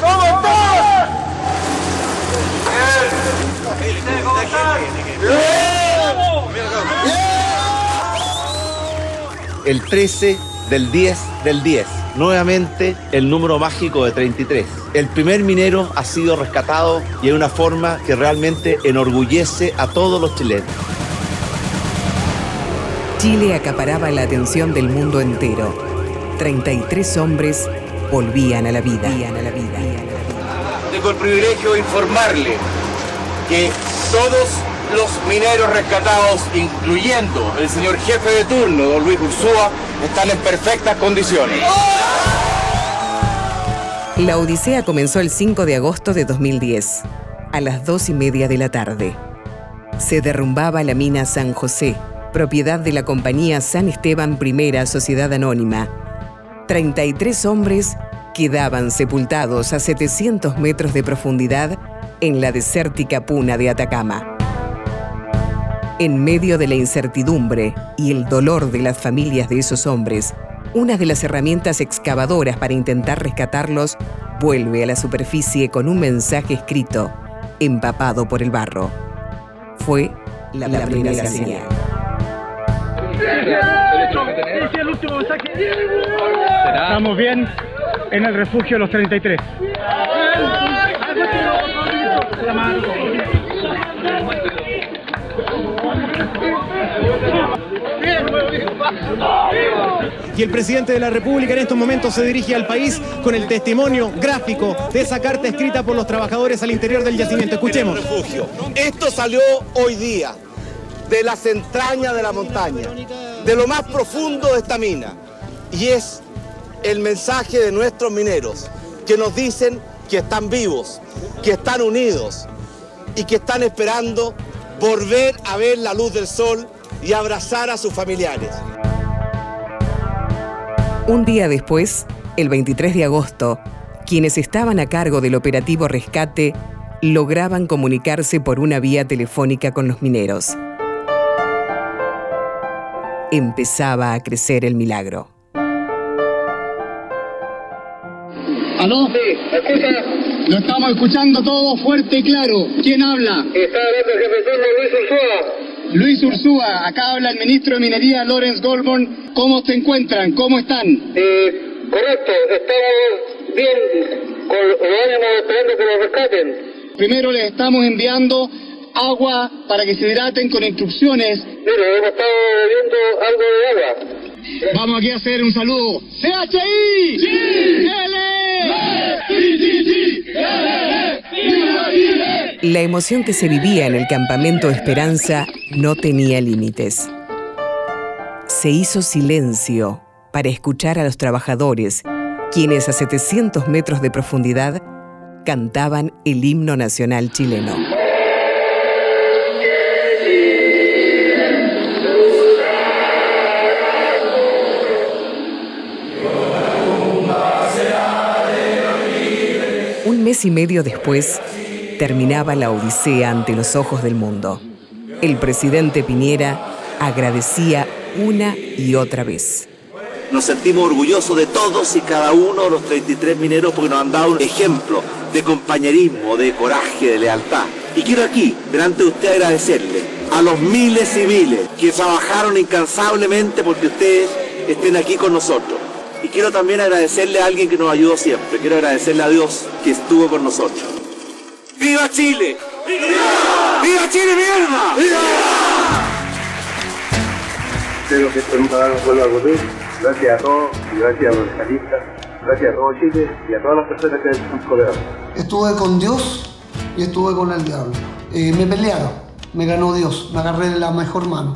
¿Cómo estás? El 13 del 10 del 10. Nuevamente el número mágico de 33. El primer minero ha sido rescatado y de una forma que realmente enorgullece a todos los chilenos. Chile acaparaba la atención del mundo entero. 33 hombres volvían a la vida. Tengo el privilegio de informarle que todos los mineros rescatados, incluyendo el señor jefe de turno, don Luis Ursúa, están en perfectas condiciones. La Odisea comenzó el 5 de agosto de 2010, a las dos y media de la tarde. Se derrumbaba la mina San José, propiedad de la compañía San Esteban I Sociedad Anónima. 33 hombres quedaban sepultados a 700 metros de profundidad en la desértica puna de Atacama. En medio de la incertidumbre y el dolor de las familias de esos hombres, una de las herramientas excavadoras para intentar rescatarlos vuelve a la superficie con un mensaje escrito, empapado por el barro. Fue la, primera, señal. Estamos bien en el refugio de los 33. Y el presidente de la República en estos momentos se dirige al país con el testimonio gráfico de esa carta escrita por los trabajadores al interior del yacimiento. Escuchemos. Esto salió hoy día de las entrañas de la montaña, de lo más profundo de esta mina. Y es el mensaje de nuestros mineros que nos dicen que están vivos, que están unidos y que están esperando volver a ver la luz del sol y abrazar a sus familiares. Un día después, el 23 de agosto, quienes estaban a cargo del operativo rescate lograban comunicarse por una vía telefónica con los mineros. Empezaba a crecer el milagro. ¿Aló? Sí, escucha. Lo estamos escuchando todo fuerte y claro. ¿Quién habla? Está hablando el jefe Luis Ursúa. Luis Ursúa, acá habla el ministro de Minería, Lawrence Goldborn. ¿Cómo se encuentran? ¿Cómo están? Eh, correcto, estamos bien, con los ánimos esperando que nos rescaten. Primero les estamos enviando agua para que se hidraten con instrucciones. Mira, hemos estado Vamos aquí a hacer un saludo. ¡CHI! ¡Sí! ¡L! ¡Sí, sí, sí! La emoción que se vivía en el campamento Esperanza no tenía límites. Se hizo silencio para escuchar a los trabajadores, quienes a 700 metros de profundidad cantaban el himno nacional chileno. Mes y medio después, terminaba la odisea ante los ojos del mundo. El presidente Piñera agradecía una y otra vez. Nos sentimos orgullosos de todos y cada uno de los 33 mineros porque nos han dado un ejemplo de compañerismo, de coraje, de lealtad. Y quiero aquí, delante de usted, agradecerle a los miles y miles que trabajaron incansablemente porque ustedes estén aquí con nosotros. Y quiero también agradecerle a alguien que nos ayudó siempre. Quiero agradecerle a Dios que estuvo con nosotros. ¡Viva Chile! ¡Viva! ¡Viva Chile, mierda! ¡Viva! Espero que esto nunca vuelva a ocurrir. Gracias a todos y gracias a los especialistas. Gracias a todo Chile y a todas las personas que han coleado. Estuve con Dios y estuve con el diablo. Eh, me pelearon, me ganó Dios, me agarré de la mejor mano.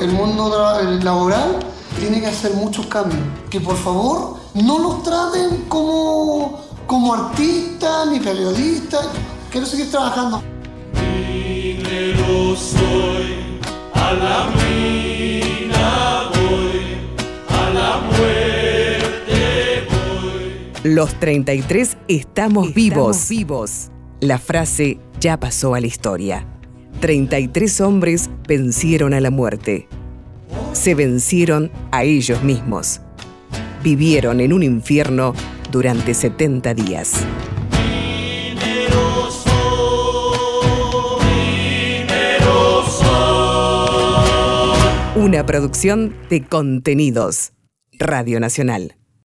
El mundo laboral tiene que hacer muchos cambios. Que por favor no los traten como, como artistas ni periodistas quiero seguir trabajando. Minero soy, a la mina voy, a la muerte voy. Los 33 estamos, vivos. vivos. La frase ya pasó a la historia. 33 hombres vencieron a la muerte. Se vencieron a ellos mismos. vivieron en un infierno durante 70 días. Una producción de contenidos. Radio Nacional.